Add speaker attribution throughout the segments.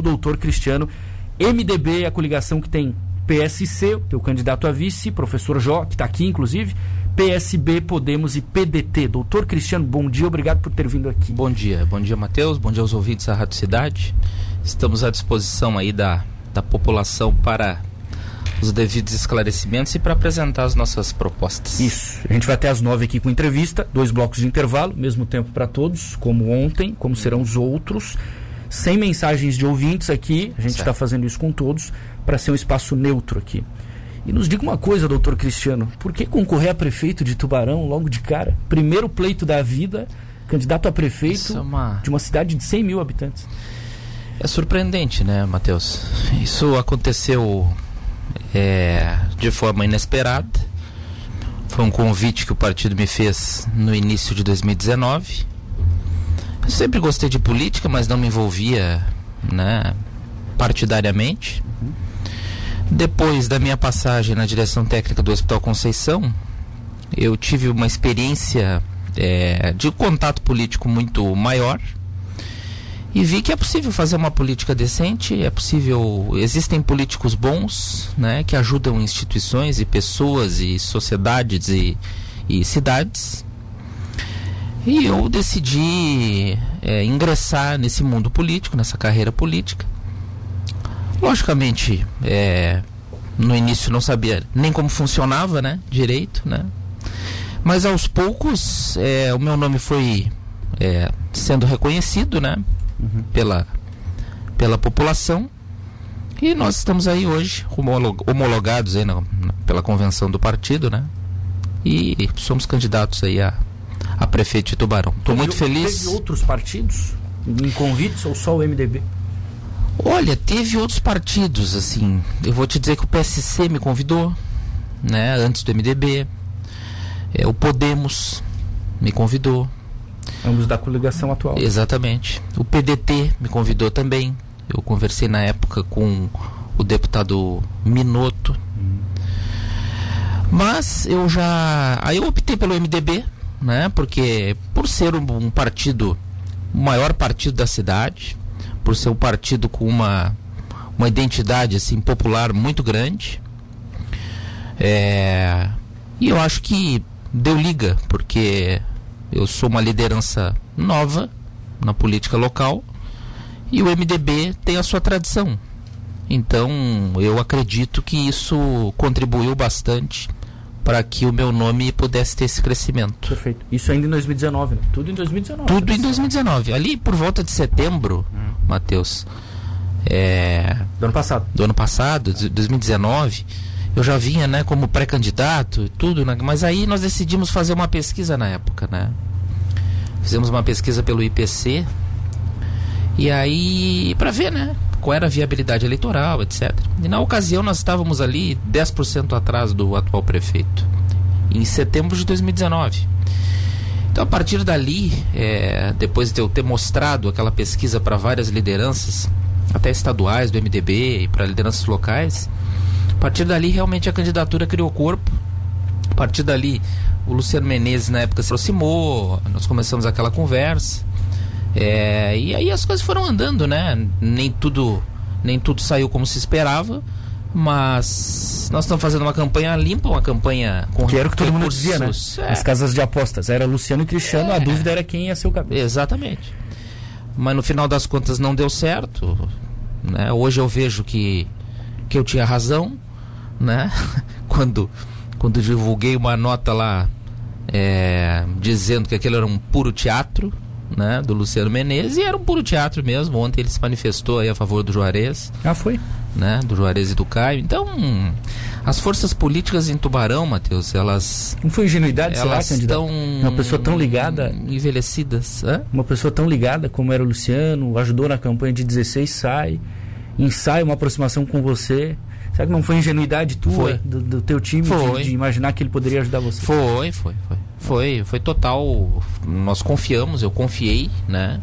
Speaker 1: doutor Cristiano. MDB, a coligação que tem PSC, o teu candidato a vice, professor Jó, que está aqui inclusive, PSB, Podemos e PDT. Doutor Cristiano, bom dia, obrigado por ter vindo aqui.
Speaker 2: Bom dia, bom dia Matheus, bom dia aos ouvintes da Rádio Cidade. Estamos à disposição aí da, da população para os devidos esclarecimentos e para apresentar as nossas propostas.
Speaker 1: Isso. A gente vai até às nove aqui com entrevista, dois blocos de intervalo, mesmo tempo para todos, como ontem, como serão os outros sem mensagens de ouvintes aqui, a gente está fazendo isso com todos, para ser um espaço neutro aqui. E nos diga uma coisa, doutor Cristiano, por que concorrer a prefeito de Tubarão logo de cara? Primeiro pleito da vida, candidato a prefeito é uma... de uma cidade de 100 mil habitantes.
Speaker 2: É surpreendente, né, Matheus? Isso aconteceu é, de forma inesperada. Foi um convite que o partido me fez no início de 2019 eu sempre gostei de política, mas não me envolvia, né, partidariamente. Depois da minha passagem na direção técnica do Hospital Conceição, eu tive uma experiência é, de contato político muito maior e vi que é possível fazer uma política decente, é possível, existem políticos bons, né, que ajudam instituições e pessoas e sociedades e, e cidades e eu decidi é, ingressar nesse mundo político, nessa carreira política. Logicamente, é, no início não sabia nem como funcionava, né, direito, né. Mas aos poucos é, o meu nome foi é, sendo reconhecido, né, uhum. pela pela população. E nós estamos aí hoje homologados aí na, na, pela convenção do partido, né? E somos candidatos aí a a prefeito de Tubarão. Estou muito feliz.
Speaker 1: Teve outros partidos em convites ou só o MDB?
Speaker 2: Olha, teve outros partidos, assim. Eu vou te dizer que o PSC me convidou, né? Antes do MDB. É, o Podemos me convidou.
Speaker 1: Ambos da coligação atual.
Speaker 2: Exatamente. O PDT me convidou também. Eu conversei na época com o deputado Minoto. Hum. Mas eu já. Aí eu optei pelo MDB, né? Porque por ser um, um partido, o maior partido da cidade, por ser um partido com uma, uma identidade assim popular muito grande, é, e eu acho que deu liga, porque eu sou uma liderança nova na política local e o MDB tem a sua tradição. Então, eu acredito que isso contribuiu bastante para que o meu nome pudesse ter esse crescimento.
Speaker 1: Perfeito. Isso ainda em 2019, né? Tudo em 2019.
Speaker 2: Tudo em 2019. Ali por volta de setembro, hum. Matheus. É...
Speaker 1: Do ano passado.
Speaker 2: Do ano passado, é. 2019. Eu já vinha, né, como pré-candidato e tudo, né? mas aí nós decidimos fazer uma pesquisa na época, né? Fizemos uma pesquisa pelo IPC. E aí, para ver, né? Qual era a viabilidade eleitoral, etc. E na ocasião nós estávamos ali 10% atrás do atual prefeito, em setembro de 2019. Então, a partir dali, é, depois de eu ter mostrado aquela pesquisa para várias lideranças, até estaduais do MDB e para lideranças locais, a partir dali realmente a candidatura criou corpo. A partir dali, o Luciano Menezes na época se aproximou, nós começamos aquela conversa. É, e aí as coisas foram andando, né? Nem tudo, nem tudo saiu como se esperava, mas nós estamos fazendo uma campanha limpa, uma campanha com
Speaker 1: Que era o que todo mundo dizia, né? É. As casas de apostas. Era Luciano e Cristiano, é. a dúvida era quem ia ser o cabeça.
Speaker 2: Exatamente. Mas no final das contas não deu certo. Né? Hoje eu vejo que, que eu tinha razão, né? quando, quando divulguei uma nota lá é, dizendo que aquilo era um puro teatro né, do Luciano Menezes e era um puro teatro mesmo. Ontem ele se manifestou aí a favor do Juarez.
Speaker 1: Ah, foi?
Speaker 2: Né, do Juarez e do Caio. Então, as forças políticas em Tubarão, Matheus, elas.
Speaker 1: Não foi ingenuidade,
Speaker 2: elas
Speaker 1: será,
Speaker 2: estão
Speaker 1: Uma pessoa tão ligada.
Speaker 2: Envelhecidas. Hã?
Speaker 1: Uma pessoa tão ligada como era o Luciano, ajudou na campanha de 16, sai, ensaia uma aproximação com você. Será que não foi ingenuidade tua. Do, do teu time, de, de, imaginar que ele poderia ajudar você?
Speaker 2: Foi, foi, foi. Foi, foi total. Nós confiamos, eu confiei, né?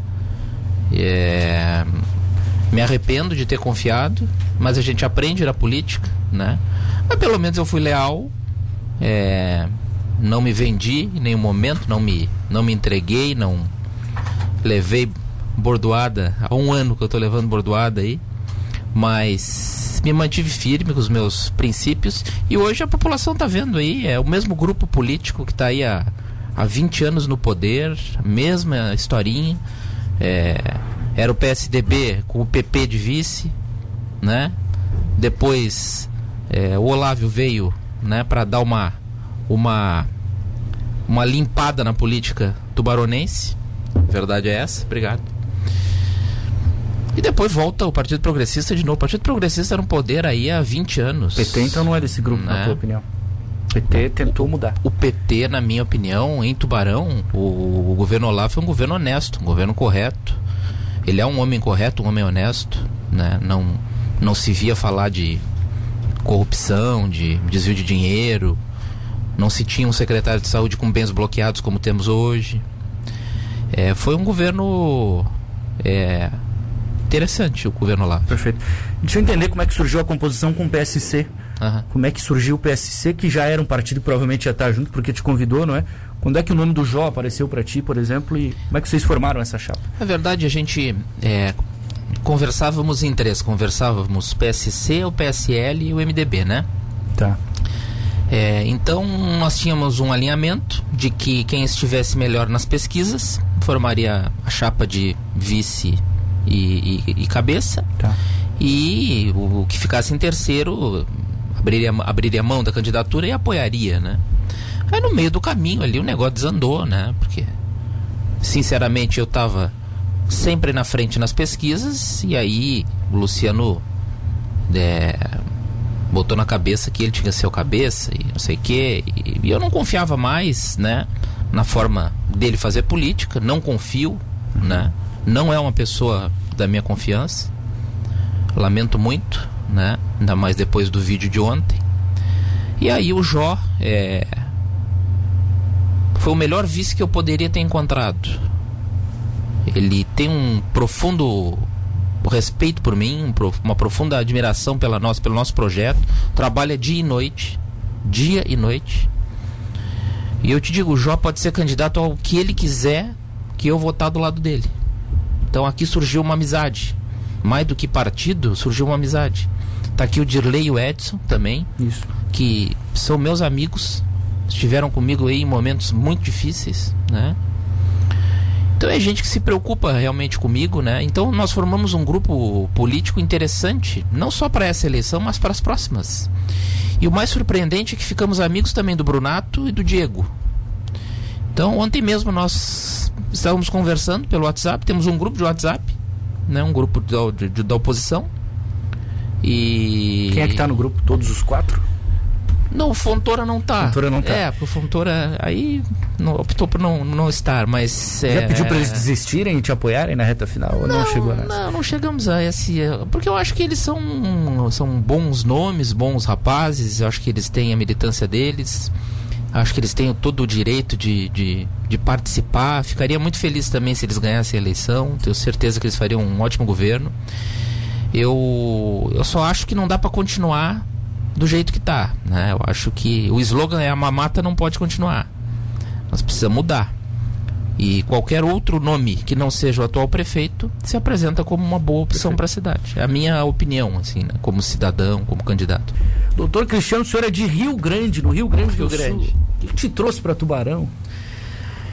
Speaker 2: É, me arrependo de ter confiado, mas a gente aprende na política, né? Mas pelo menos eu fui leal, é, não me vendi em nenhum momento, não me, não me entreguei, não levei bordoada. Há um ano que eu estou levando bordoada aí. Mas me mantive firme com os meus princípios. E hoje a população está vendo aí. É o mesmo grupo político que está aí há, há 20 anos no poder. Mesma historinha. É, era o PSDB com o PP de vice. Né? Depois é, o Olávio veio né, para dar uma, uma, uma limpada na política tubaronense. Verdade é essa. Obrigado. E depois volta o Partido Progressista de novo. O Partido Progressista era um poder aí há 20 anos.
Speaker 1: PT então não é desse grupo, né? na tua opinião? PT tentou mudar.
Speaker 2: O PT, na minha opinião, em Tubarão, o, o governo Olavo foi um governo honesto, um governo correto. Ele é um homem correto, um homem honesto, né? Não, não se via falar de corrupção, de desvio de dinheiro. Não se tinha um secretário de saúde com bens bloqueados como temos hoje. É, foi um governo é, interessante o governo lá.
Speaker 1: Perfeito. Deixa eu entender como é que surgiu a composição com o PSC. Uhum. Como é que surgiu o PSC, que já era um partido que provavelmente ia estar junto, porque te convidou, não é? Quando é que o nome do Jó apareceu para ti, por exemplo, e como é que vocês formaram essa chapa?
Speaker 2: Na verdade, a gente é, conversávamos em três. Conversávamos PSC, o PSL e o MDB, né?
Speaker 1: Tá.
Speaker 2: É, então, nós tínhamos um alinhamento de que quem estivesse melhor nas pesquisas formaria a chapa de vice e, e, e cabeça.
Speaker 1: Tá.
Speaker 2: E o, o, que ficasse em terceiro abriria, abriria mão da candidatura e apoiaria, né? Aí no meio do caminho ali o negócio desandou, né? Porque, sinceramente, eu estava sempre na frente nas pesquisas e aí o Luciano é, botou na cabeça que ele tinha o cabeça e não sei o quê. E, e eu não confiava mais, né? Na forma dele fazer política, não confio, né? Não é uma pessoa da minha confiança. Lamento muito, né? Ainda mais depois do vídeo de ontem. E aí o Jó é... foi o melhor vice que eu poderia ter encontrado. Ele tem um profundo respeito por mim, uma profunda admiração pela nossa, pelo nosso projeto. Trabalha dia e noite, dia e noite. E eu te digo, o Jó pode ser candidato ao que ele quiser, que eu vou estar do lado dele. Então aqui surgiu uma amizade. Mais do que partido, surgiu uma amizade. Tá aqui o Dirley e o Edson também.
Speaker 1: Isso.
Speaker 2: Que são meus amigos. Estiveram comigo aí em momentos muito difíceis, né? Então é gente que se preocupa realmente comigo, né? Então nós formamos um grupo político interessante, não só para essa eleição, mas para as próximas. E o mais surpreendente é que ficamos amigos também do Brunato e do Diego. Então ontem mesmo nós estávamos conversando pelo WhatsApp, temos um grupo de WhatsApp, né, um grupo da, de, da oposição. E.
Speaker 1: Quem é que está no grupo? Todos os quatro?
Speaker 2: Não, o Fontoura não tá.
Speaker 1: Fontoura não tá.
Speaker 2: É, o Fontoura aí não, optou por não, não estar, mas.
Speaker 1: Já
Speaker 2: é,
Speaker 1: pediu para eles desistirem e te apoiarem na reta final? Ou não, não chegou nessa?
Speaker 2: Não, não chegamos a esse. Porque eu acho que eles são, são bons nomes, bons rapazes, eu acho que eles têm a militância deles. Acho que eles têm todo o direito de, de, de, participar. Ficaria muito feliz também se eles ganhassem a eleição. Tenho certeza que eles fariam um ótimo governo. Eu, eu só acho que não dá para continuar do jeito que está. Né? Eu acho que o slogan é a mamata não pode continuar. Nós precisamos mudar. E qualquer outro nome que não seja o atual prefeito se apresenta como uma boa opção para a cidade. É a minha opinião, assim, né? como cidadão, como candidato.
Speaker 1: Doutor Cristiano, o senhor é de Rio Grande, no Rio Grande Rio do Grande. Sul. O que te trouxe para Tubarão?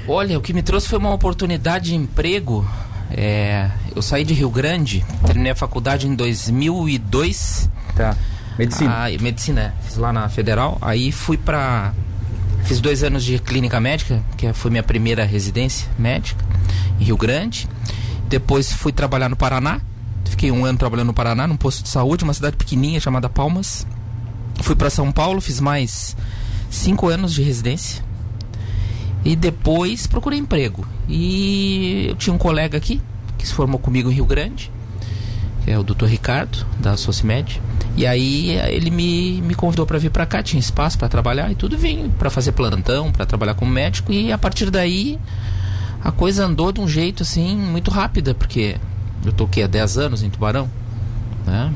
Speaker 2: Olha, o que me trouxe foi uma oportunidade de emprego. É, eu saí de Rio Grande, terminei a faculdade em 2002.
Speaker 1: Tá. Medicina.
Speaker 2: Ah, medicina, fiz lá na Federal. Aí fui para Fiz dois anos de clínica médica, que foi minha primeira residência médica, em Rio Grande. Depois fui trabalhar no Paraná. Fiquei um ano trabalhando no Paraná, num posto de saúde, uma cidade pequenininha chamada Palmas. Fui para São Paulo, fiz mais cinco anos de residência. E depois procurei emprego. E eu tinha um colega aqui, que se formou comigo em Rio Grande, que é o Dr. Ricardo, da Socimed. E aí ele me, me convidou para vir para cá, tinha espaço para trabalhar e tudo, vim para fazer plantão, para trabalhar como médico e a partir daí a coisa andou de um jeito assim muito rápida, porque eu tô aqui há 10 anos em Tubarão, né?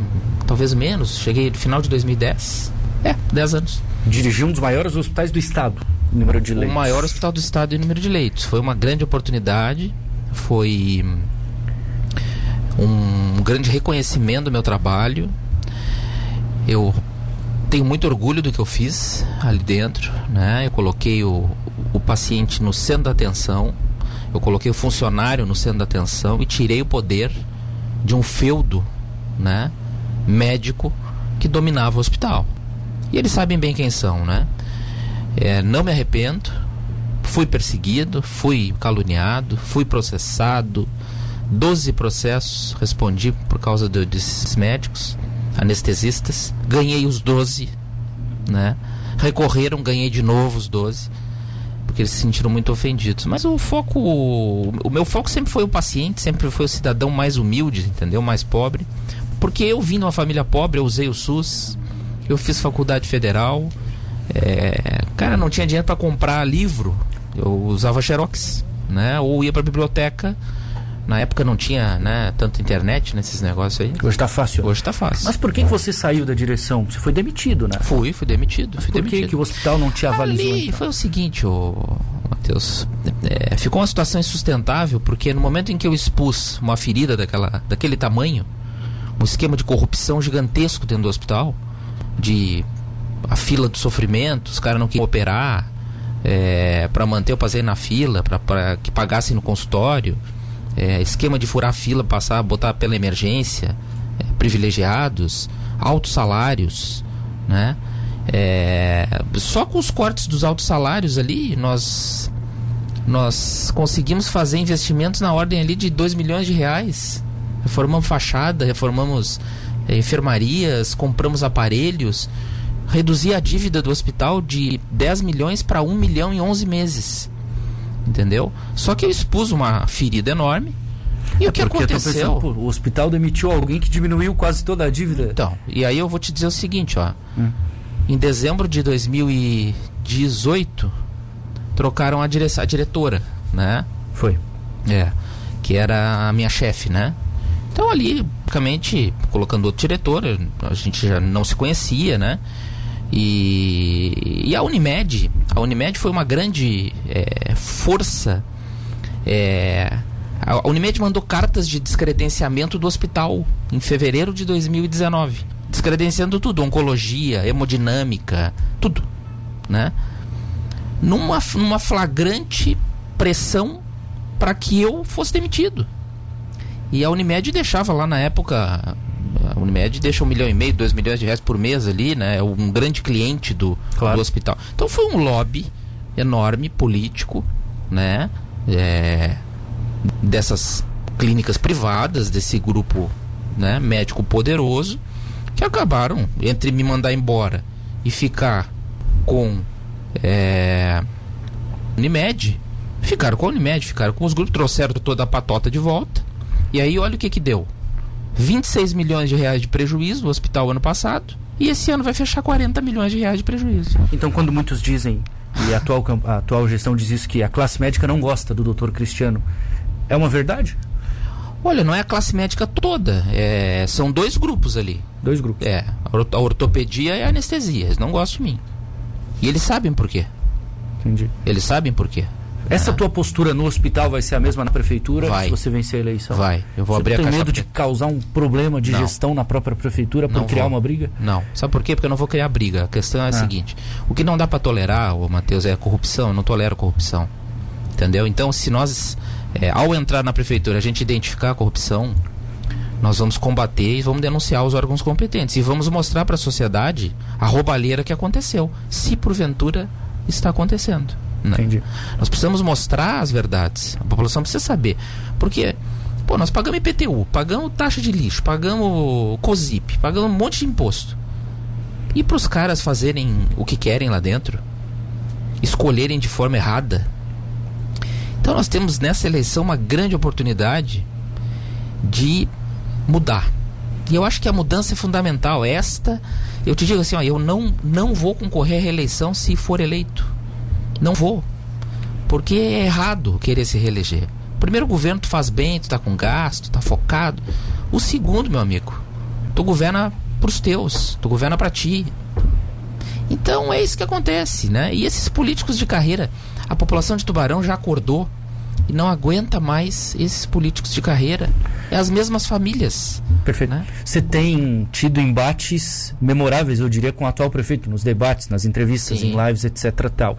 Speaker 2: Talvez menos, cheguei no final de 2010. É, 10 anos.
Speaker 1: Dirigiu um dos maiores hospitais do estado, número de leitos.
Speaker 2: O maior hospital do estado em número de leitos. Foi uma grande oportunidade, foi um grande reconhecimento do meu trabalho. Eu tenho muito orgulho do que eu fiz ali dentro, né? Eu coloquei o, o paciente no centro da atenção, eu coloquei o funcionário no centro da atenção e tirei o poder de um feudo, né? Médico que dominava o hospital. E eles sabem bem quem são, né? É, não me arrependo. Fui perseguido, fui caluniado, fui processado. 12 processos respondi por causa de, desses médicos, anestesistas. Ganhei os 12, né? Recorreram, ganhei de novo os 12, porque eles se sentiram muito ofendidos. Mas o foco, o meu foco sempre foi o paciente, sempre foi o cidadão mais humilde, entendeu? Mais pobre. Porque eu vim de uma família pobre, eu usei o SUS, eu fiz faculdade federal. É, cara, não tinha dinheiro para comprar livro. Eu usava Xerox, né? Ou ia para biblioteca. Na época não tinha, né, tanto internet nesses negócios aí.
Speaker 1: Hoje tá fácil.
Speaker 2: Hoje tá fácil.
Speaker 1: Mas por que, que você saiu da direção? Você foi demitido, né?
Speaker 2: Fui, fui demitido.
Speaker 1: Mas
Speaker 2: fui
Speaker 1: por
Speaker 2: demitido.
Speaker 1: que, que o hospital não te avalizou?
Speaker 2: Ali
Speaker 1: então?
Speaker 2: foi o seguinte, ô, Matheus. É, ficou uma situação insustentável, porque no momento em que eu expus uma ferida daquela, daquele tamanho, um esquema de corrupção gigantesco dentro do hospital, de a fila do sofrimento, os caras não queriam operar é, para manter o paciente na fila, para que pagassem no consultório, é, esquema de furar a fila, passar, botar pela emergência, é, privilegiados, altos salários, né? É, só com os cortes dos altos salários ali, nós nós conseguimos fazer investimentos na ordem ali de 2 milhões de reais. Reformamos fachada, reformamos é, enfermarias, compramos aparelhos, reduzi a dívida do hospital de 10 milhões para 1 milhão em 11 meses. Entendeu? Só que eu expus uma ferida enorme. E
Speaker 1: É
Speaker 2: o que aconteceu?
Speaker 1: pensando, o hospital demitiu alguém que diminuiu quase toda a dívida.
Speaker 2: Então, e aí eu vou te dizer o seguinte, ó.
Speaker 1: Hum.
Speaker 2: Em dezembro de 2018, trocaram a, dire a diretora, né?
Speaker 1: Foi.
Speaker 2: É. Que era a minha chefe, né? Então ali, praticamente, colocando outro diretor, a gente já não se conhecia, né? E, e a Unimed, a Unimed foi uma grande é, força. É, a Unimed mandou cartas de descredenciamento do hospital em fevereiro de 2019, descredenciando tudo, oncologia, hemodinâmica, tudo, né? Numa, numa flagrante pressão para que eu fosse demitido. E a Unimed deixava lá na época. A Unimed deixa um milhão e meio, dois milhões de reais por mês ali, né? É um grande cliente do,
Speaker 1: Claro.
Speaker 2: do hospital. Então foi um lobby enorme, político, né? É, dessas clínicas privadas, desse grupo né, médico poderoso, que acabaram entre me mandar embora e ficar com é, Unimed, ficaram com a Unimed, ficaram com os grupos, trouxeram toda a patota de volta. E aí olha o que que deu. 26 milhões de reais de prejuízo no hospital ano passado. E esse ano vai fechar 40 milhões de reais de prejuízo.
Speaker 1: Então, quando muitos dizem, e a atual, a atual gestão diz isso, que a classe médica não gosta do doutor Cristiano, é uma verdade?
Speaker 2: Olha, não é a classe médica toda. é, são dois grupos ali.
Speaker 1: Dois grupos.
Speaker 2: É, a ortopedia e a anestesia. Eles não gostam de mim. E eles sabem por quê.
Speaker 1: Entendi.
Speaker 2: Eles sabem por quê.
Speaker 1: Essa tua postura no hospital vai ser a mesma na prefeitura
Speaker 2: Vai.
Speaker 1: se você vencer a eleição?
Speaker 2: Vai, eu vou
Speaker 1: você
Speaker 2: abrir
Speaker 1: não
Speaker 2: a
Speaker 1: tem
Speaker 2: caixa
Speaker 1: medo de causar um problema de
Speaker 2: Não.
Speaker 1: gestão na própria prefeitura por
Speaker 2: Não
Speaker 1: criar
Speaker 2: vou.
Speaker 1: uma briga?
Speaker 2: Não. Sabe por quê? Porque eu não vou criar briga. A questão é a
Speaker 1: Ah.
Speaker 2: seguinte: o que não dá pra tolerar, ô Matheus, é a corrupção. Eu não tolero corrupção. Entendeu? Então, se nós, é, ao entrar na prefeitura, a gente identificar a corrupção, nós vamos combater e vamos denunciar os órgãos competentes. E vamos mostrar para a sociedade a roubalheira que aconteceu. Se porventura está acontecendo. Né?
Speaker 1: Entendi.
Speaker 2: Nós precisamos mostrar as verdades. A população precisa saber. Porque, pô, nós pagamos IPTU, pagamos taxa de lixo, pagamos COSIP, pagamos um monte de imposto. E para os caras fazerem o que querem lá dentro, escolherem de forma errada. Então nós temos nessa eleição uma grande oportunidade de mudar. E eu acho que a mudança é fundamental. Esta, eu te digo assim, ó, eu não, não vou concorrer à reeleição se for eleito. Não vou. Porque é errado querer se reeleger. O primeiro governo tu faz bem, tu tá com gasto, tá focado. O segundo, meu amigo, tu governa pros teus, tu governa para ti. Então é isso que acontece, né? E esses políticos de carreira, a população de Tubarão já acordou e não aguenta mais esses políticos de carreira. É as mesmas famílias.
Speaker 1: Perfeito.
Speaker 2: Né?
Speaker 1: Você tem tido embates memoráveis, eu diria, com o atual prefeito, nos debates, nas entrevistas,
Speaker 2: Sim.
Speaker 1: em lives, etc. tal.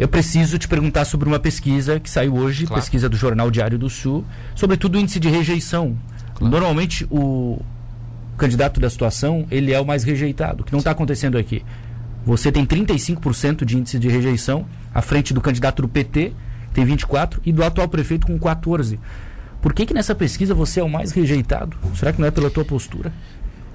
Speaker 1: Eu preciso te perguntar sobre uma pesquisa que saiu hoje,
Speaker 2: Claro.
Speaker 1: pesquisa do Jornal Diário do Sul, sobretudo o índice de rejeição.
Speaker 2: Claro.
Speaker 1: Normalmente o candidato da situação, ele é o mais rejeitado, o que não está acontecendo aqui. Você tem 35% de índice de rejeição, à frente do candidato do PT, que tem 24%, e do atual prefeito com 14%. Por que, que nessa pesquisa você é o mais rejeitado? Será que não é pela tua postura?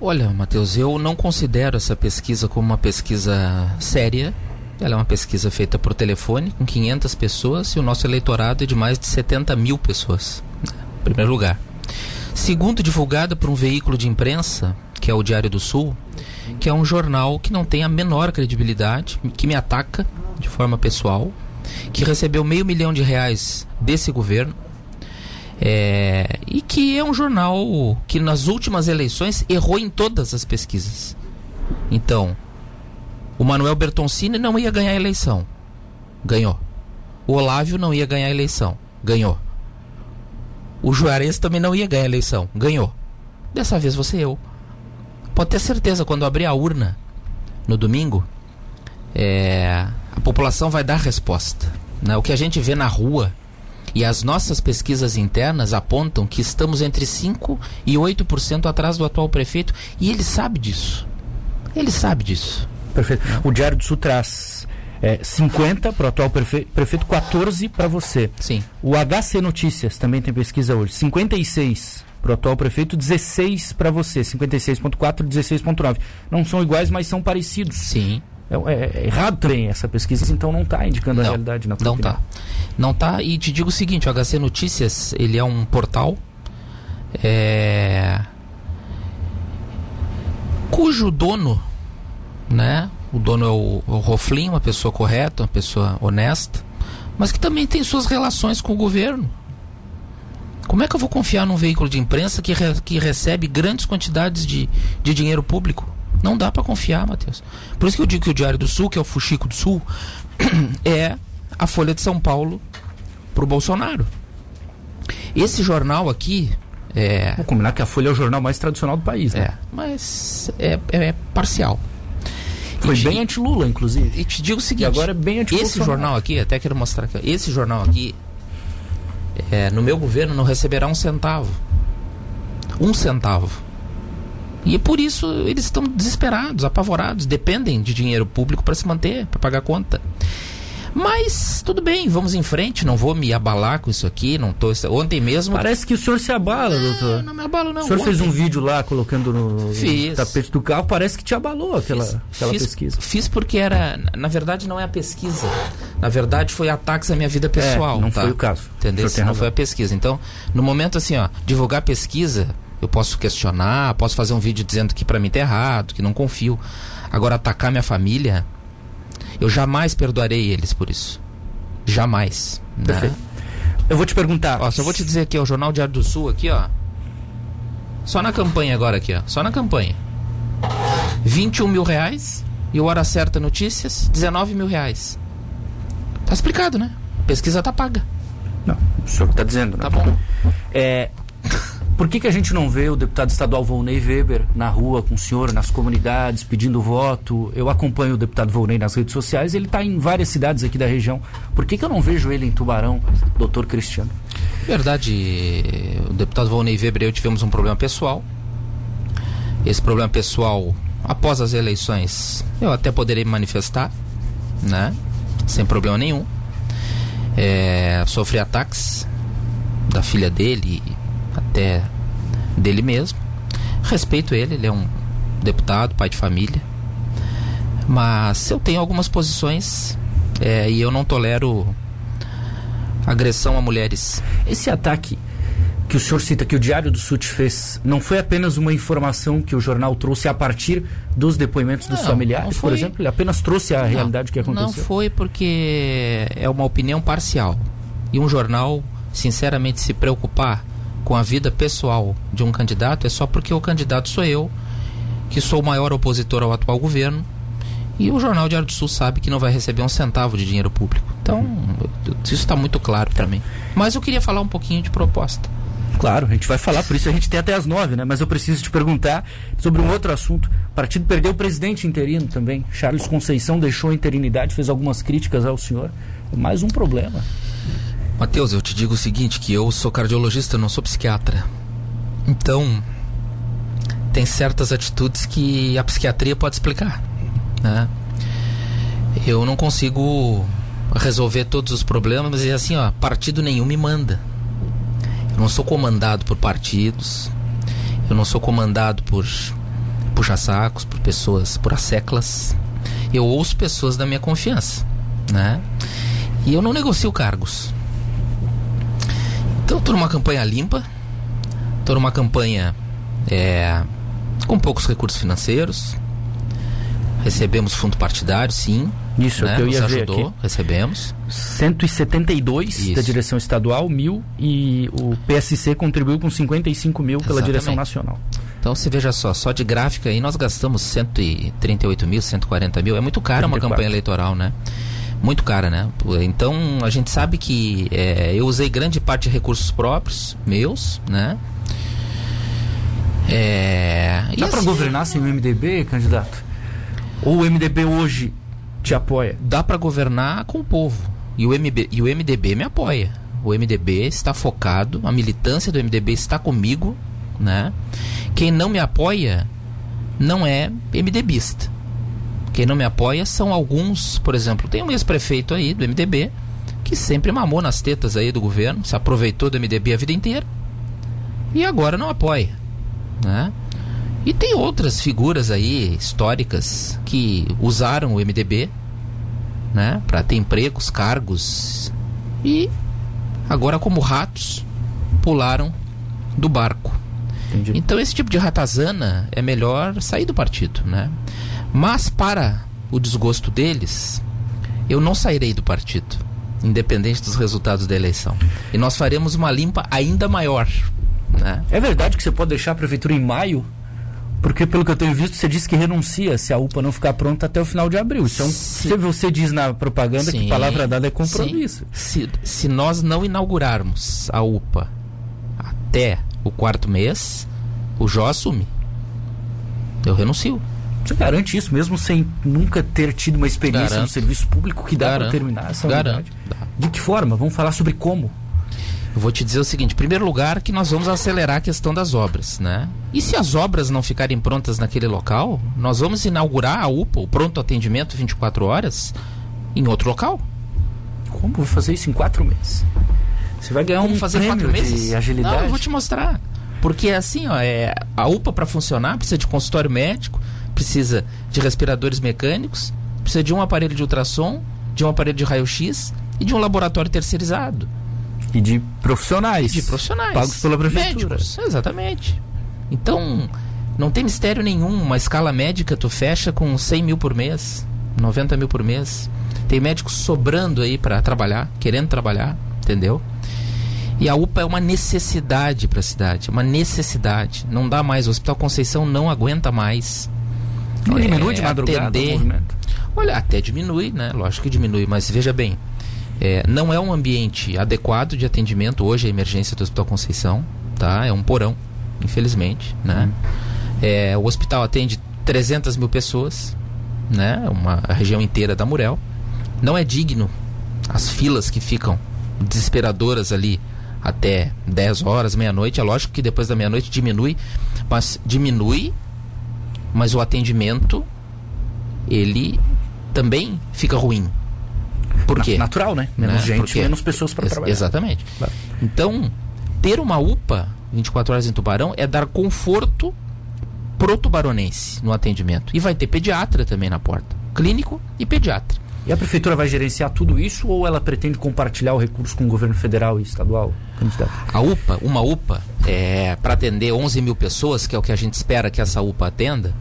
Speaker 2: Olha, Matheus, eu não considero essa pesquisa como uma pesquisa séria. Ela é uma pesquisa feita por telefone, com 500 pessoas, e o nosso eleitorado é de mais de 70 mil pessoas. né, Em primeiro lugar. Segundo, divulgada por um veículo de imprensa, que é o Diário do Sul, que é um jornal que não tem a menor credibilidade, que me ataca de forma pessoal, que recebeu meio milhão de reais desse governo, é, e que é um jornal que nas últimas eleições errou em todas as pesquisas. Então, o Manuel Bertoncini não ia ganhar a eleição. Ganhou. O Olávio não ia ganhar a eleição. Ganhou. O Juarez também não ia ganhar a eleição. Ganhou. Dessa vez você eu. Pode ter certeza, quando abrir a urna no domingo, é, a população vai dar resposta. Né? O que a gente vê na rua e as nossas pesquisas internas apontam que estamos entre 5% e 8% atrás do atual prefeito e ele sabe disso. Ele sabe disso.
Speaker 1: Perfeito. O Diário do Sul traz é, 50 para o atual prefe prefeito, 14 para você.
Speaker 2: Sim.
Speaker 1: O HC Notícias também tem pesquisa hoje. 56 para o atual prefeito, 16 para você. 56.4, 16.9. Não são iguais, mas são parecidos.
Speaker 2: Sim.
Speaker 1: É, é- é errado trem essa pesquisa, então não está indicando a
Speaker 2: Não,
Speaker 1: realidade na tua
Speaker 2: Não
Speaker 1: opinião.
Speaker 2: tá. Não tá. E te digo o seguinte, o HC Notícias, ele é um portal é, cujo dono, né? O dono é o, o Roflin, uma pessoa correta, uma pessoa honesta, mas que também tem suas relações com o governo. Como é que eu vou confiar num veículo de imprensa que, re- que recebe grandes quantidades de, de dinheiro público? Não dá para confiar, Matheus. Por isso que eu digo que o Diário do Sul, que é o Fuxico do Sul, é a Folha de São Paulo pro Bolsonaro. Esse jornal aqui é,
Speaker 1: Vou combinar que a Folha é o jornal mais tradicional do país, né?
Speaker 2: é mas é, é parcial.
Speaker 1: Foi bem anti-Lula, inclusive.
Speaker 2: E te digo o seguinte,
Speaker 1: E agora é bem anti
Speaker 2: esse jornal aqui, até quero mostrar aqui, esse jornal aqui, é, no meu governo não receberá um centavo. Um centavo. E por isso eles estão desesperados, apavorados, dependem de dinheiro público para se manter, para pagar conta. Mas tudo bem, vamos em frente, não vou me abalar com isso aqui, não tô ontem mesmo
Speaker 1: Parece que o senhor se abala, doutor.
Speaker 2: não me abalo não.
Speaker 1: O senhor fez
Speaker 2: Ontem-
Speaker 1: um vídeo lá colocando no
Speaker 2: Fiz.
Speaker 1: tapete do carro, parece que te abalou aquela,
Speaker 2: Fiz-
Speaker 1: aquela
Speaker 2: fiz-
Speaker 1: pesquisa.
Speaker 2: Fiz porque era. Na verdade, não é a pesquisa. Na verdade, foi ataques à minha vida pessoal.
Speaker 1: É, não
Speaker 2: tá?
Speaker 1: foi o caso.
Speaker 2: Entendeu? Não
Speaker 1: razão.
Speaker 2: foi a pesquisa. Então, no momento assim, ó, divulgar pesquisa, eu posso questionar, posso fazer um vídeo dizendo que pra mim tá errado, que não confio. Agora, atacar minha família, eu jamais perdoarei eles por isso. Jamais. né?
Speaker 1: Eu vou te perguntar.
Speaker 2: Ó, só vou te dizer aqui, ó, o Jornal Diário do Sul aqui, ó. Só na campanha agora aqui, ó. Só na campanha. 21 mil reais. E o Hora Certa Notícias, 19 mil reais. Tá explicado, né? Pesquisa tá paga.
Speaker 1: Não, o senhor está dizendo, né?
Speaker 2: Tá bom.
Speaker 1: É, por que, que a gente não vê o deputado estadual Volney Weber na rua com o senhor, nas comunidades, pedindo voto? Eu acompanho o deputado Volney nas redes sociais, ele está em várias cidades aqui da região. Por que, que eu não vejo ele em Tubarão, doutor Cristiano?
Speaker 2: Verdade, o deputado Volney Weber e eu tivemos um problema pessoal. Esse problema pessoal, após as eleições, eu até poderei manifestar, né? Sem problema nenhum. É, sofri ataques da filha dele, até dele mesmo. Respeito ele, ele é um deputado, pai de família. Mas eu tenho algumas posições é, e eu não tolero agressão a mulheres.
Speaker 1: Esse ataque que o senhor cita que o Diário do Sul te fez, não foi apenas uma informação que o jornal trouxe a partir dos depoimentos dos
Speaker 2: Não,
Speaker 1: familiares,
Speaker 2: não
Speaker 1: por
Speaker 2: foi.
Speaker 1: exemplo? Ele apenas trouxe a
Speaker 2: Não,
Speaker 1: realidade que
Speaker 2: Não
Speaker 1: aconteceu?
Speaker 2: foi porque é uma opinião parcial. E um jornal, sinceramente, se preocupar com a vida pessoal de um candidato é só porque o candidato sou eu, que sou o maior opositor ao atual governo. E o Jornal Diário do Sul sabe que não vai receber um centavo de dinheiro público. Então, isso está muito claro para mim. Mas eu queria falar um pouquinho de proposta.
Speaker 1: Claro, a gente vai falar, por isso a gente tem até as nove, né? Mas eu preciso te perguntar sobre um outro assunto. O partido perdeu o presidente interino também. Charles Conceição deixou a interinidade, fez algumas críticas ao senhor. Mais um problema.
Speaker 2: Matheus, eu te digo o seguinte, que eu sou cardiologista, não sou psiquiatra. Então, tem certas atitudes que a psiquiatria pode explicar, né? Eu não consigo resolver todos os problemas e assim, ó, partido nenhum me manda. Eu não sou comandado por partidos. Eu não sou comandado por puxa-sacos, por pessoas, por asseclas. Eu ouço pessoas da minha confiança, né? E eu não negocio cargos. Então, estou numa campanha limpa, estou numa campanha é, com poucos recursos financeiros. Recebemos fundo partidário, sim.
Speaker 1: Isso,
Speaker 2: né?
Speaker 1: é que eu ia
Speaker 2: Nos
Speaker 1: ver
Speaker 2: ajudou,
Speaker 1: aqui.
Speaker 2: recebemos.
Speaker 1: 172 da
Speaker 2: Isso.
Speaker 1: direção estadual, mil, e o PSC contribuiu com 55 mil pela
Speaker 2: Exatamente.
Speaker 1: direção nacional.
Speaker 2: Então você veja só, só de gráfica aí nós gastamos 138 mil, 140 mil. É muito uma
Speaker 1: 34.
Speaker 2: campanha eleitoral, né? Muito cara, né? Então a gente sabe que é, eu usei grande parte de recursos próprios, meus, né? É,
Speaker 1: Dá para
Speaker 2: assim,
Speaker 1: governar sem o MDB, candidato? Ou o MDB hoje te apoia?
Speaker 2: dá para governar com o povo. E o, MB, e o MDB me apoia. O MDB está focado, a militância do MDB está comigo, né? Quem não me apoia não é MDBista. Quem não me apoia são alguns, por exemplo, tem um ex-prefeito aí do MDB que sempre mamou nas tetas aí do governo, se aproveitou do MDB a vida inteira e agora não apoia, né? E tem outras figuras aí históricas que usaram o MDB, né, para ter empregos, cargos e agora como ratos pularam do barco.
Speaker 1: Entendi.
Speaker 2: Então esse tipo de ratazana é melhor sair do partido, né? Mas para o desgosto deles, eu não sairei do partido, independente dos resultados da eleição. E nós faremos uma limpa ainda maior, né?
Speaker 1: É verdade que você pode deixar a prefeitura em maio? Porque, pelo que eu tenho visto, você disse que renuncia se a UPA não ficar pronta até o final de abril. Então,
Speaker 2: Sim.
Speaker 1: você diz na propaganda que
Speaker 2: Sim,
Speaker 1: palavra dada é compromisso.
Speaker 2: Se, se nós não inaugurarmos a UPA até o quarto mês, o Jó assume. Eu renuncio.
Speaker 1: Você garante isso, mesmo sem nunca ter tido uma experiência no
Speaker 2: Garanto.
Speaker 1: serviço público, que dá para terminar essa
Speaker 2: Garanto.
Speaker 1: De que forma? Vamos falar sobre como.
Speaker 2: Eu vou te dizer o seguinte: em primeiro lugar, que nós vamos acelerar a questão das obras, né? E se as obras não ficarem prontas naquele local, nós vamos inaugurar a UPA, o pronto atendimento 24 horas, em outro local.
Speaker 1: Como vou fazer isso em quatro meses? Você vai ganhar
Speaker 2: Como
Speaker 1: um
Speaker 2: fazer
Speaker 1: prêmio
Speaker 2: quatro meses?
Speaker 1: de agilidade?
Speaker 2: Não, eu vou te mostrar. Porque assim, ó, é, a UPA para funcionar precisa de consultório médico, precisa de respiradores mecânicos, precisa de um aparelho de ultrassom, de um aparelho de raio-x e de um laboratório terceirizado.
Speaker 1: E de profissionais.
Speaker 2: de profissionais.
Speaker 1: Pagos pela prefeitura.
Speaker 2: Médicos, exatamente. Então, não tem mistério nenhum. Uma escala médica tu fecha com 100 mil por mês, 90 mil por mês. Tem médicos sobrando aí para trabalhar, querendo trabalhar, entendeu? E a UPA é uma necessidade para a cidade, uma necessidade. Não dá mais, o Hospital Conceição não aguenta mais.
Speaker 1: Não
Speaker 2: É,
Speaker 1: diminui de madrugada
Speaker 2: atender-
Speaker 1: o movimento.
Speaker 2: Olha, até diminui, né? Lógico que diminui, mas veja bem, é, não é um ambiente adequado de atendimento hoje a emergência do Hospital Conceição, tá? É um porão, infelizmente, né? É, o hospital atende 300 mil pessoas, né? Uma a região inteira da Murel. Não é digno as filas que ficam desesperadoras ali até 10 horas, meia-noite. É lógico que depois da meia-noite diminui, mas diminui, mas o atendimento ele também fica ruim. Por quê?
Speaker 1: Natural, né? Menos
Speaker 2: Né?
Speaker 1: gente, menos pessoas para
Speaker 2: Ex-
Speaker 1: trabalhar.
Speaker 2: Exatamente.
Speaker 1: Claro.
Speaker 2: Então, ter uma UPA 24 horas em Tubarão é dar conforto pro tubaronense no atendimento. E vai ter pediatra também na porta. Clínico e pediatra.
Speaker 1: E a prefeitura vai gerenciar tudo isso ou ela pretende compartilhar o recurso com o governo federal e estadual? Candidato?
Speaker 2: A UPA, uma UPA, é, para atender 11 mil pessoas, que é o que a gente espera que essa UPA atenda,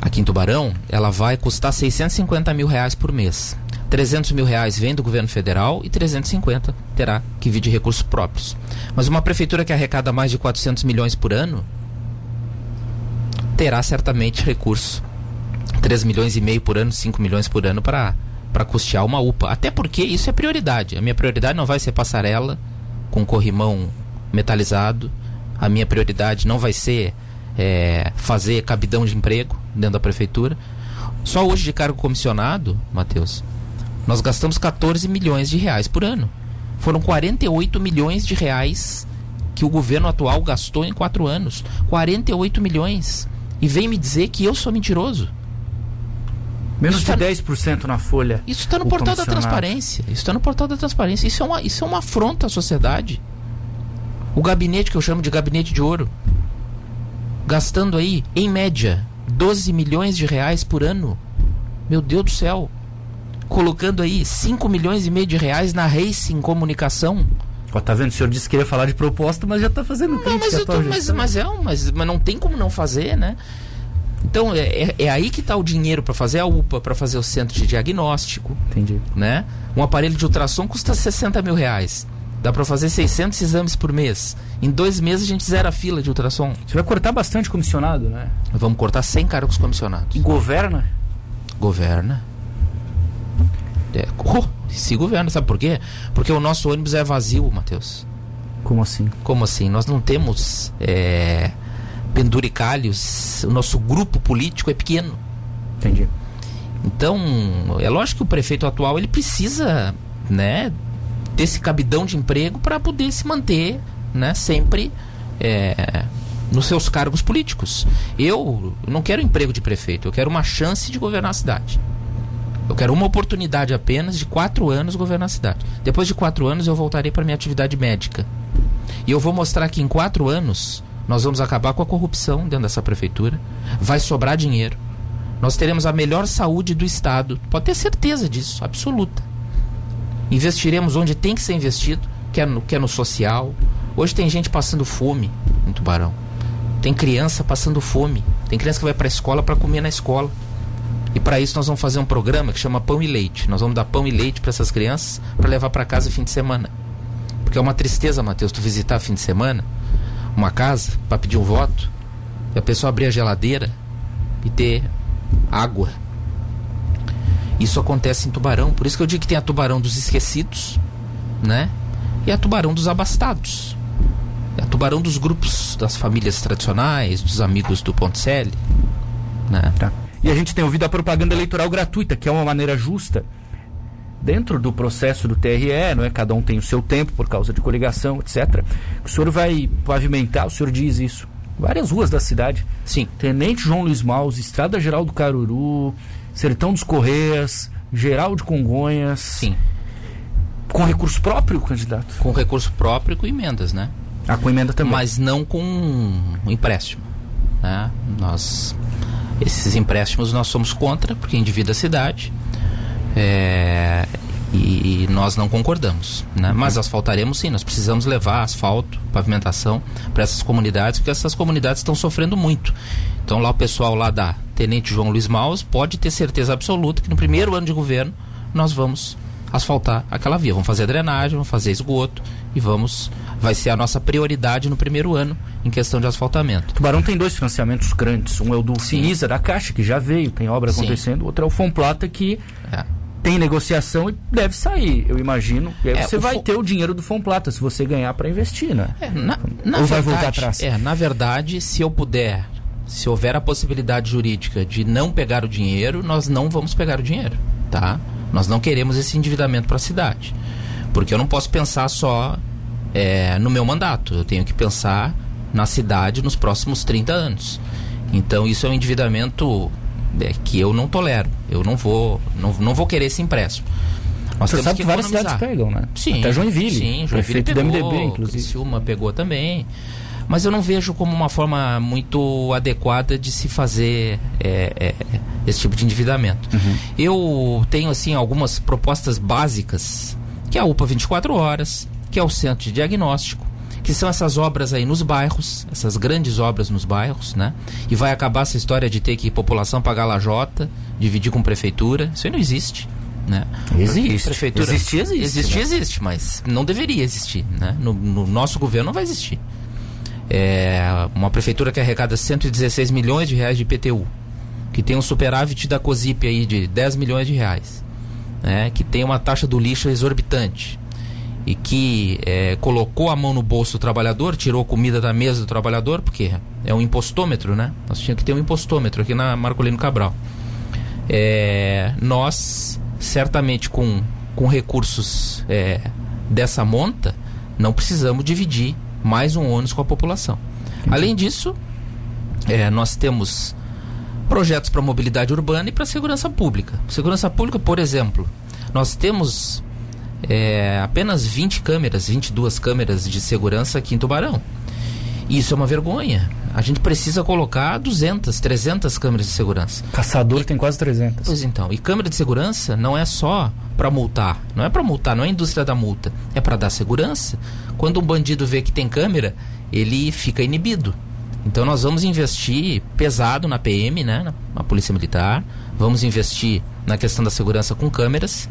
Speaker 2: aqui em Tubarão, ela vai custar 650 mil reais por mês. 300 mil reais vem do governo federal e 350 terá que vir de recursos próprios. Mas uma prefeitura que arrecada mais de 400 milhões por ano terá certamente recurso. 3 milhões e meio por ano, 5 milhões por ano para para custear uma UPA. Até porque isso é prioridade. A minha prioridade não vai ser passarela com corrimão metalizado. A minha prioridade não vai ser é, fazer cabidão de emprego dentro da prefeitura. Só hoje de cargo comissionado, Matheus, nós gastamos 14 milhões de reais por ano. Foram 48 milhões de reais que o governo atual gastou em quatro anos. 48 milhões. E vem me dizer que eu sou mentiroso.
Speaker 1: Menos isso de tá, 10% na folha.
Speaker 2: Isso está no portal da transparência. Isso está no portal da transparência. Isso é, uma, isso é uma afronta à sociedade. O gabinete que eu chamo de gabinete de ouro. Gastando aí, em média, 12 milhões de reais por ano. Meu Deus do céu. Colocando aí 5 milhões e meio de reais na Racing Comunicação.
Speaker 1: Ó, tá vendo? O senhor disse que queria falar de proposta, mas já está fazendo
Speaker 2: crítica. Não, mas, tô, mas, mas, é, mas, mas não tem como não fazer, né? Então é, é, é aí que está o dinheiro para fazer a UPA, para fazer o centro de diagnóstico.
Speaker 1: Entendi.
Speaker 2: Né? Um aparelho de ultrassom custa 60 mil reais. Dá para fazer 600 exames por mês. Em dois meses a gente zera a fila de ultrassom.
Speaker 1: Você vai cortar bastante comissionado, né?
Speaker 2: Vamos cortar 100 cargos comissionados.
Speaker 1: E governa?
Speaker 2: Governa. É, oh, se governa, sabe por quê? Porque o nosso ônibus é vazio, Matheus.
Speaker 1: Como assim?
Speaker 2: Como assim? Nós não temos é, penduricalhos, o nosso grupo político é pequeno.
Speaker 1: Entendi.
Speaker 2: Então, é lógico que o prefeito atual ele precisa, né, desse cabidão de emprego para poder se manter, né, sempre é, nos seus cargos políticos. Eu não quero emprego de prefeito, eu quero uma chance de governar a cidade. Eu quero uma oportunidade apenas de quatro anos governar a cidade. Depois de quatro anos eu voltarei para minha atividade médica. E eu vou mostrar que em quatro anos nós vamos acabar com a corrupção dentro dessa prefeitura. Vai sobrar dinheiro. Nós teremos a melhor saúde do estado. Pode ter certeza disso, absoluta. Investiremos onde tem que ser investido, que é no, que é no social. Hoje tem gente passando fome em Tubarão. Tem criança passando fome. Tem criança que vai para a escola para comer na escola. E para isso nós vamos fazer um programa que chama Pão e Leite. Nós vamos dar pão e leite para essas crianças para levar para casa fim de semana. Porque é uma tristeza, Matheus, tu visitar fim de semana uma casa para pedir um voto e a pessoa abrir a geladeira e ter água isso acontece em Tubarão, por isso que eu digo que tem a Tubarão dos esquecidos, né? E a Tubarão dos abastados. É a Tubarão dos grupos das famílias tradicionais, dos amigos do Ponticelli, né?
Speaker 1: Tá. E a gente tem ouvido a propaganda eleitoral gratuita, que é uma maneira justa dentro do processo do TRE, não é? Cada um tem o seu tempo por causa de coligação, etc. O senhor vai pavimentar, o senhor diz isso. Várias ruas da cidade.
Speaker 2: Sim.
Speaker 1: Tenente João Luiz Maus, Estrada Geral do Caruru, Sertão dos Correias, Geral de Congonhas.
Speaker 2: Sim.
Speaker 1: Com recurso próprio, candidato?
Speaker 2: Com recurso próprio e com emendas, né?
Speaker 1: Ah, com emenda também.
Speaker 2: Mas não com um empréstimo. Né? Nós, esses empréstimos nós somos contra, porque endivida a cidade. É, e, nós não concordamos. Né? Mas asfaltaremos sim, nós precisamos levar asfalto, pavimentação para essas comunidades, porque essas comunidades estão sofrendo muito. Então lá o pessoal lá da Tenente João Luiz Maus pode ter certeza absoluta que no primeiro ano de governo nós vamos asfaltar aquela via. Vamos fazer drenagem, vamos fazer esgoto e vamos. Vai ser a nossa prioridade no primeiro ano em questão de asfaltamento.
Speaker 1: Tubarão tem dois financiamentos grandes. Um é o do Finisa da Caixa, que já veio, tem obra acontecendo. O outro é o Fomplata, que é tem negociação e deve sair, eu imagino. E aí é, você vai ter o dinheiro do Fomplata se você ganhar para investir, né?
Speaker 2: É, na, na Ou verdade, vai voltar atrás? É, na verdade, se eu puder, se houver a possibilidade jurídica de não pegar o dinheiro, nós não vamos pegar o dinheiro, tá? Nós não queremos esse endividamento para a cidade. Porque eu não posso pensar só é, no meu mandato, eu tenho que pensar na cidade nos próximos 30 anos. Então isso é um endividamento é, que eu não tolero. Eu não vou, não, não vou querer esse empréstimo.
Speaker 1: Nós Você sabe que várias cidades pegam, né?
Speaker 2: Sim.
Speaker 1: Até Joinville.
Speaker 2: Sim, Joinville pegou, do MDB, inclusive. Silma pegou também. Mas eu não vejo como uma forma muito adequada de se fazer é, é, esse tipo de endividamento. Uhum. Eu tenho, assim, algumas propostas básicas, que é a UPA 24 horas, que é o centro de diagnóstico, que são essas obras aí nos bairros, essas grandes obras nos bairros, né? E vai acabar essa história de ter que população pagar lajota, dividir com prefeitura. Isso aí não existe. Né?
Speaker 1: Existe.
Speaker 2: Prefeitura, existe, existe. Existe, né? existe, mas não deveria existir. Né? No, no nosso governo não vai existir. É uma prefeitura que arrecada 116 milhões de reais de IPTU, que tem um superávit da COSIP aí de 10 milhões de reais. né, que tem uma taxa do lixo exorbitante e que é, colocou a mão no bolso do trabalhador, tirou comida da mesa do trabalhador, porque é um impostômetro, né? Nós tínhamos que ter um impostômetro aqui na Marcolino Cabral. É, nós, certamente com, com recursos é, dessa monta, não precisamos dividir mais um ônus com a população. Além disso, é, nós temos projetos para mobilidade urbana e para segurança pública. Segurança pública, por exemplo, nós temos é, apenas 20 câmeras, 22 câmeras de segurança aqui em Tubarão. Isso é uma vergonha. A gente precisa colocar 200, 300 câmeras de segurança.
Speaker 1: Caçador e, tem quase 300.
Speaker 2: Pois então. E câmera de segurança não é só para multar. Não é para multar, não é a indústria da multa. É para dar segurança. Quando um bandido vê que tem câmera, ele fica inibido. Então nós vamos investir pesado na PM, né, na, na Polícia Militar. Vamos investir na questão da segurança com câmeras.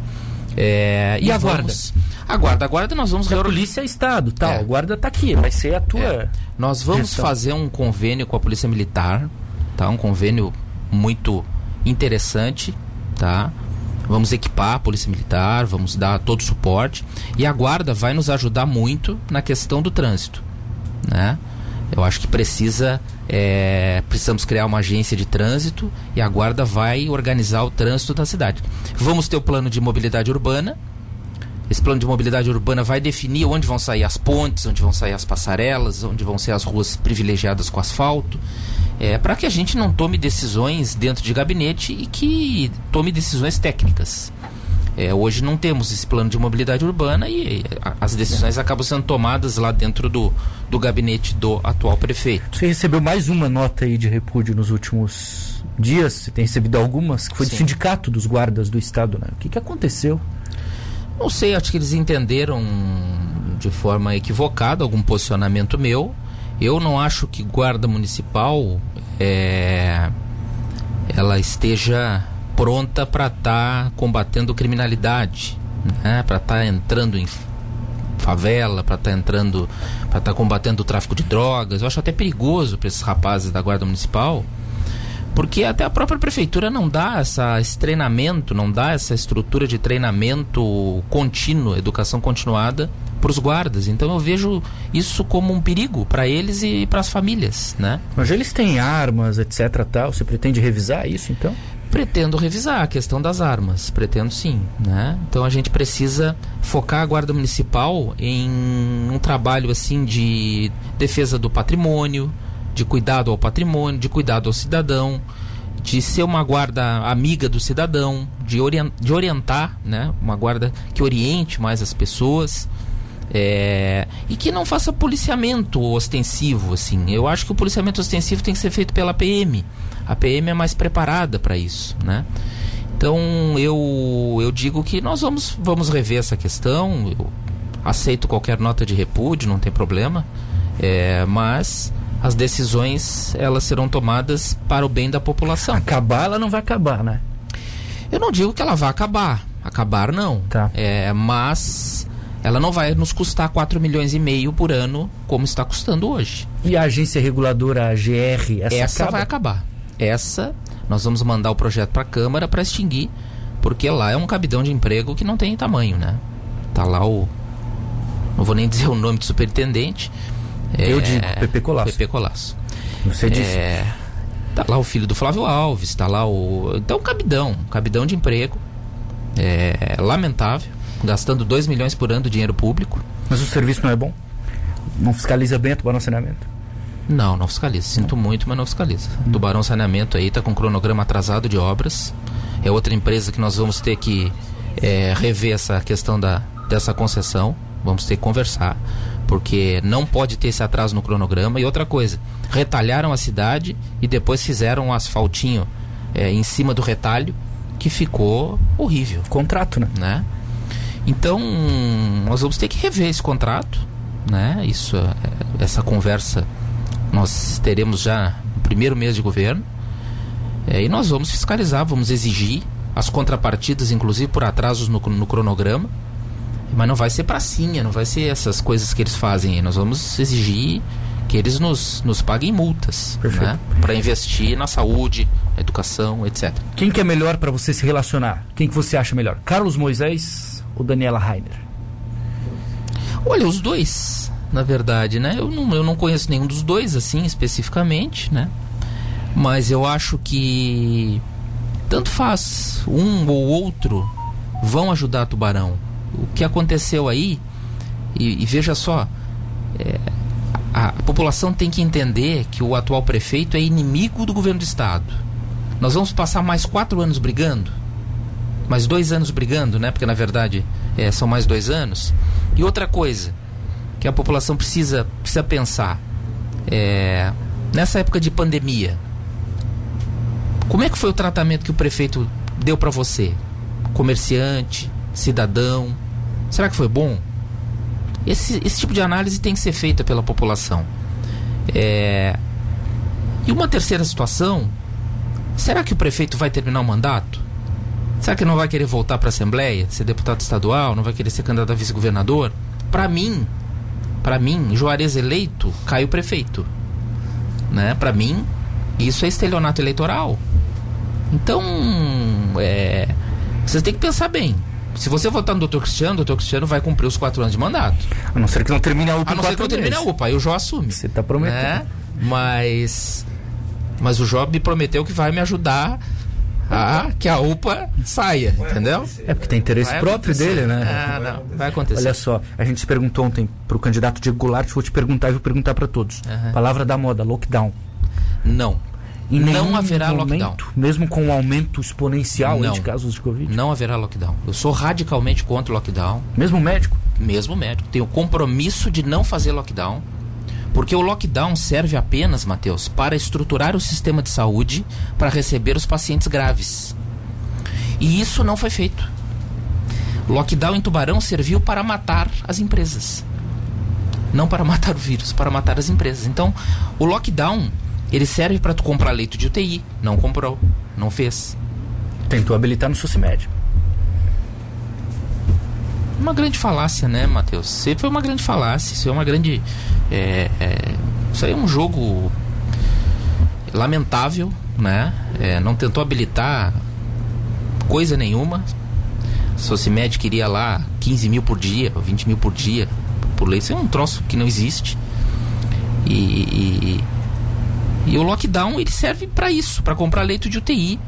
Speaker 2: É,
Speaker 1: e, a guarda?
Speaker 2: Vamos, a guarda, a guarda nós vamos
Speaker 1: A polícia é Estado, tal. É. A guarda está aqui, vai ser a tua. É.
Speaker 2: Nós vamos gestão. fazer um convênio com a Polícia Militar, tá? Um convênio muito interessante, tá? Vamos equipar a Polícia Militar, vamos dar todo o suporte e a guarda vai nos ajudar muito na questão do trânsito, né? Eu acho que precisa, é, precisamos criar uma agência de trânsito e a guarda vai organizar o trânsito da cidade. Vamos ter o plano de mobilidade urbana. Esse plano de mobilidade urbana vai definir onde vão sair as pontes, onde vão sair as passarelas, onde vão ser as ruas privilegiadas com asfalto, é, para que a gente não tome decisões dentro de gabinete e que tome decisões técnicas. É, hoje não temos esse plano de mobilidade urbana e as decisões acabam sendo tomadas lá dentro do, do gabinete do atual prefeito.
Speaker 1: Você recebeu mais uma nota aí de repúdio nos últimos dias? Você tem recebido algumas? Que foi Sim. do sindicato dos guardas do estado, né? O que, que aconteceu?
Speaker 2: Não sei, acho que eles entenderam de forma equivocada algum posicionamento meu. Eu não acho que guarda municipal é, ela esteja pronta para estar tá combatendo criminalidade, né? para estar tá entrando em favela, para estar tá entrando, para estar tá combatendo o tráfico de drogas. Eu acho até perigoso para esses rapazes da Guarda Municipal, porque até a própria prefeitura não dá essa, esse treinamento, não dá essa estrutura de treinamento contínuo, educação continuada para os guardas. Então eu vejo isso como um perigo para eles e para as famílias, né?
Speaker 1: Mas eles têm armas, etc. Tal. Você pretende revisar isso, então?
Speaker 2: Pretendo revisar a questão das armas, pretendo sim, né? Então a gente precisa focar a guarda municipal em um trabalho assim de defesa do patrimônio, de cuidado ao patrimônio, de cuidado ao cidadão, de ser uma guarda amiga do cidadão, de, orient, de orientar, né? Uma guarda que oriente mais as pessoas. É, e que não faça policiamento ostensivo, assim. Eu acho que o policiamento ostensivo tem que ser feito pela PM a PM é mais preparada para isso, né? Então eu, eu digo que nós vamos, vamos rever essa questão. Eu aceito qualquer nota de repúdio, não tem problema. É, mas as decisões elas serão tomadas para o bem da população.
Speaker 1: Acabar ela não vai acabar, né?
Speaker 2: Eu não digo que ela vai acabar. Acabar não.
Speaker 1: Tá.
Speaker 2: É, mas ela não vai nos custar 4 milhões e meio por ano, como está custando hoje.
Speaker 1: E a agência reguladora, a GR, essa,
Speaker 2: essa
Speaker 1: acaba?
Speaker 2: vai acabar. Essa, nós vamos mandar o projeto para a Câmara para extinguir, porque lá é um cabidão de emprego que não tem tamanho, né? Tá lá o. Não vou nem dizer o nome do superintendente.
Speaker 1: Eu é, digo, Pepe Colasso.
Speaker 2: Pepe Colasso.
Speaker 1: Você disse. É,
Speaker 2: tá lá o filho do Flávio Alves, tá lá o. Então, um cabidão, cabidão de emprego. É lamentável, gastando 2 milhões por ano de dinheiro público.
Speaker 1: Mas o serviço não é bom? Não fiscaliza bem o saneamento?
Speaker 2: Não, não fiscaliza. Sinto muito, mas não fiscaliza. Hum. Tubarão Saneamento aí está com cronograma atrasado de obras. É outra empresa que nós vamos ter que é, rever essa questão da, dessa concessão. Vamos ter que conversar. Porque não pode ter esse atraso no cronograma. E outra coisa, retalharam a cidade e depois fizeram um asfaltinho é, em cima do retalho que ficou horrível.
Speaker 1: Contrato, né?
Speaker 2: né? Então, nós vamos ter que rever esse contrato, né? Isso, é, essa conversa nós teremos já o primeiro mês de governo é, e nós vamos fiscalizar, vamos exigir as contrapartidas, inclusive por atrasos no, no cronograma. Mas não vai ser pracinha, não vai ser essas coisas que eles fazem. Nós vamos exigir que eles nos, nos paguem multas né? para investir na saúde, educação, etc.
Speaker 1: Quem que é melhor para você se relacionar? Quem que você acha melhor? Carlos Moisés ou Daniela Rainer?
Speaker 2: Olha, os dois, na verdade, né? Eu não, eu não conheço nenhum dos dois, assim, especificamente, né? Mas eu acho que tanto faz, um ou outro vão ajudar Tubarão. O que aconteceu aí, e, e veja só, é, a, a população tem que entender que o atual prefeito é inimigo do governo do estado. Nós vamos passar mais quatro anos brigando, mais dois anos brigando, né? Porque na verdade é, são mais dois anos. E outra coisa que a população precisa, precisa pensar é, nessa época de pandemia, como é que foi o tratamento que o prefeito deu para você, comerciante, cidadão? Será que foi bom? Esse, esse tipo de análise tem que ser feita pela população. É... E uma terceira situação: será que o prefeito vai terminar o mandato? Será que não vai querer voltar para a Assembleia, ser deputado estadual, não vai querer ser candidato a vice-governador? Para mim, para mim, Juarez eleito, cai o prefeito. Né? Para mim, isso é estelionato eleitoral. Então, é, vocês têm que pensar bem. Se você votar no doutor Cristiano, o doutor Cristiano vai cumprir os quatro anos de mandato.
Speaker 1: A não ser que não termine a UPA.
Speaker 2: A não ser que não termine a UPA, aí o Jó assume.
Speaker 1: Você está prometendo. Né?
Speaker 2: Mas. Mas o Jó me prometeu que vai me ajudar a que a UPA saia, entendeu?
Speaker 1: É porque tem interesse vai próprio acontecer. dele, né?
Speaker 2: Ah, não, vai acontecer.
Speaker 1: Olha só, a gente se perguntou ontem para o candidato Diego Goulart, vou te perguntar e vou perguntar para todos. Uhum. Palavra da moda, lockdown.
Speaker 2: Não. Em não haverá momento, lockdown.
Speaker 1: Mesmo com um aumento exponencial não, de casos de Covid?
Speaker 2: Não haverá lockdown. Eu sou radicalmente contra o lockdown.
Speaker 1: Mesmo médico?
Speaker 2: Mesmo médico. Tenho compromisso de não fazer lockdown. Porque o lockdown serve apenas, Matheus, para estruturar o sistema de saúde para receber os pacientes graves. E isso não foi feito. O lockdown em Tubarão serviu para matar as empresas. Não para matar o vírus, para matar as empresas. Então, o lockdown ele serve para tu comprar leito de UTI. Não comprou, não fez.
Speaker 1: Tentou habilitar no SUSMED.
Speaker 2: Uma grande falácia, né, Matheus? Isso foi uma grande falácia. Isso é uma grande. É, é, isso aí é um jogo lamentável, né? É, não tentou habilitar coisa nenhuma. Socimed queria lá 15 mil por dia, 20 mil por dia por leito. Isso é um troço que não existe. E, e, e o lockdown ele serve para isso, para comprar leito de UTI,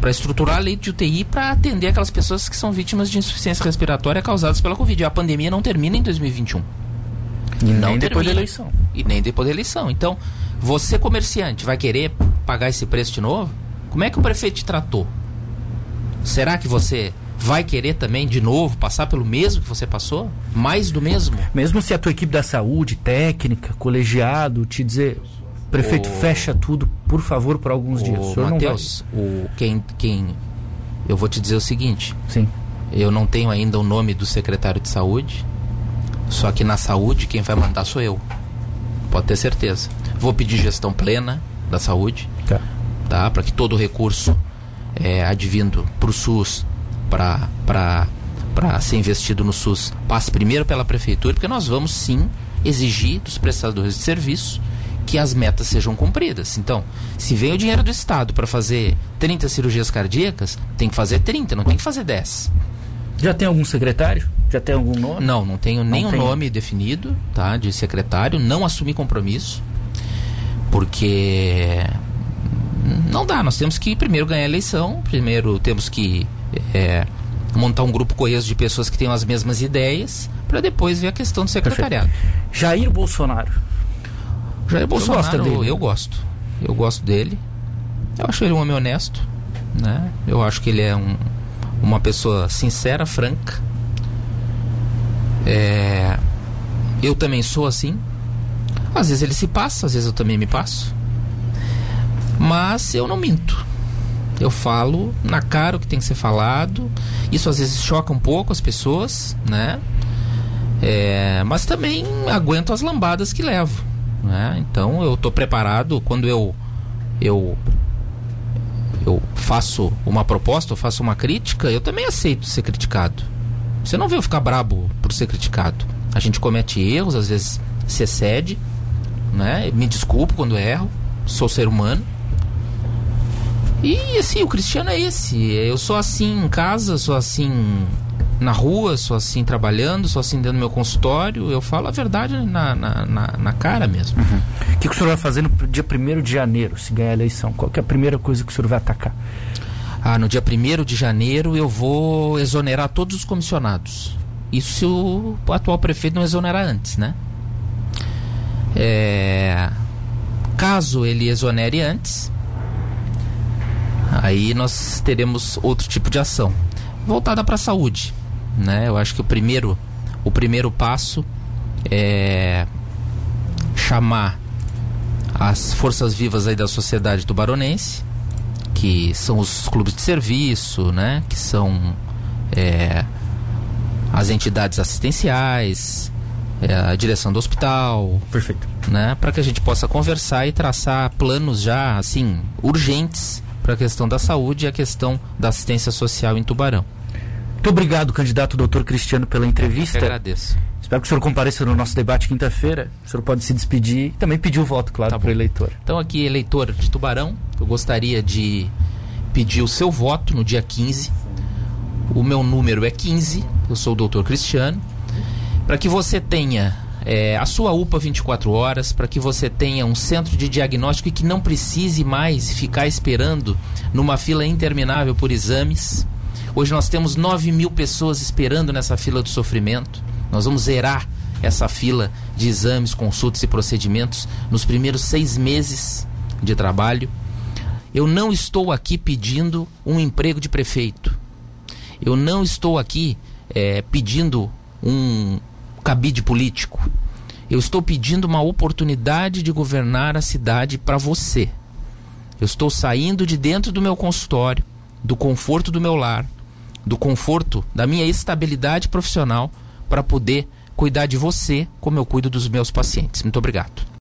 Speaker 2: para estruturar leito de UTI para atender aquelas pessoas que são vítimas de insuficiência respiratória causadas pela Covid. A pandemia não termina em 2021.
Speaker 1: E não nem depois da eleição.
Speaker 2: E nem depois da eleição. Então, você comerciante vai querer pagar esse preço de novo? Como é que o prefeito te tratou? Será que você vai querer também de novo passar pelo mesmo que você passou? Mais do mesmo?
Speaker 1: Mesmo se a tua equipe da saúde, técnica, colegiado, te dizer, Prefeito, o... fecha tudo, por favor, por alguns o dias.
Speaker 2: O Matheus, o quem, quem. Eu vou te dizer o seguinte.
Speaker 1: Sim.
Speaker 2: Eu não tenho ainda o nome do secretário de saúde. Só que na saúde quem vai mandar sou eu. Pode ter certeza. Vou pedir gestão plena da saúde.
Speaker 1: Tá.
Speaker 2: tá? Para que todo o recurso é, advindo para o SUS, para ser investido no SUS, passe primeiro pela prefeitura, porque nós vamos sim exigir dos prestadores de serviço que as metas sejam cumpridas. Então, se vem o dinheiro do Estado para fazer 30 cirurgias cardíacas, tem que fazer 30, não tem que fazer 10.
Speaker 1: Já tem algum secretário? Já tem algum nome?
Speaker 2: Não, não tenho não nenhum nome definido, tá, de secretário, não assumi compromisso, porque não dá, nós temos que primeiro ganhar a eleição, primeiro temos que é, montar um grupo coeso de pessoas que tenham as mesmas ideias, para depois ver a questão do secretariado. Perfeito.
Speaker 1: Jair Bolsonaro
Speaker 2: Jair Bolsonaro, dele, eu gosto. Eu gosto dele. Eu acho ele um homem honesto, né? Eu acho que ele é um, uma pessoa sincera, franca. É, eu também sou assim. Às vezes ele se passa, às vezes eu também me passo. Mas eu não minto. Eu falo na cara o que tem que ser falado. Isso às vezes choca um pouco as pessoas, né? É, mas também aguento as lambadas que levo. Né? Então eu estou preparado quando eu, eu eu faço uma proposta, eu faço uma crítica, eu também aceito ser criticado. Você não veio ficar brabo por ser criticado. A gente comete erros, às vezes se excede, né? Me desculpo quando erro, sou ser humano. E assim, o cristiano é esse. Eu sou assim em casa, sou assim na rua, sou assim trabalhando, sou assim dentro do meu consultório. Eu falo a verdade na, na, na, na cara mesmo.
Speaker 1: Uhum. O que, que, o senhor vai fazer no dia 1 de janeiro, se ganhar a eleição? Qual é a primeira coisa que o senhor vai atacar?
Speaker 2: Ah, no dia 1 de janeiro eu vou exonerar todos os comissionados. Isso se o atual prefeito não exonerar antes, né? É... Caso ele exonere antes, aí nós teremos outro tipo de ação voltada para a saúde, né? Eu acho que o primeiro, o primeiro passo é chamar as forças vivas aí da sociedade tubaronense, que são os clubes de serviço, né? Que são é, as entidades assistenciais, é, a direção do hospital.
Speaker 1: Perfeito.
Speaker 2: Né? Para que a gente possa conversar e traçar planos já, assim, urgentes para a questão da saúde e a questão da assistência social em Tubarão.
Speaker 1: Muito obrigado, candidato doutor Cristiano, pela entrevista. Eu
Speaker 2: agradeço.
Speaker 1: Espero que o senhor compareça no nosso debate quinta-feira. O senhor pode se despedir e também pedir o voto, claro, tá para o eleitor.
Speaker 2: Então, aqui, eleitor de Tubarão, eu gostaria de pedir o seu voto no dia 15. O meu número é 15, eu sou o doutor Cristiano. Para que você tenha é, a sua UPA 24 horas, para que você tenha um centro de diagnóstico e que não precise mais ficar esperando numa fila interminável por exames Hoje nós temos 9 mil pessoas esperando nessa fila do sofrimento. Nós vamos zerar essa fila de exames, consultas e procedimentos nos primeiros seis meses de trabalho. Eu não estou aqui pedindo um emprego de prefeito. Eu não estou aqui é, pedindo um cabide político. Eu estou pedindo uma oportunidade de governar a cidade para você. Eu estou saindo de dentro do meu consultório, do conforto do meu lar, do conforto, da minha estabilidade profissional para poder cuidar de você como eu cuido dos meus pacientes. Muito obrigado.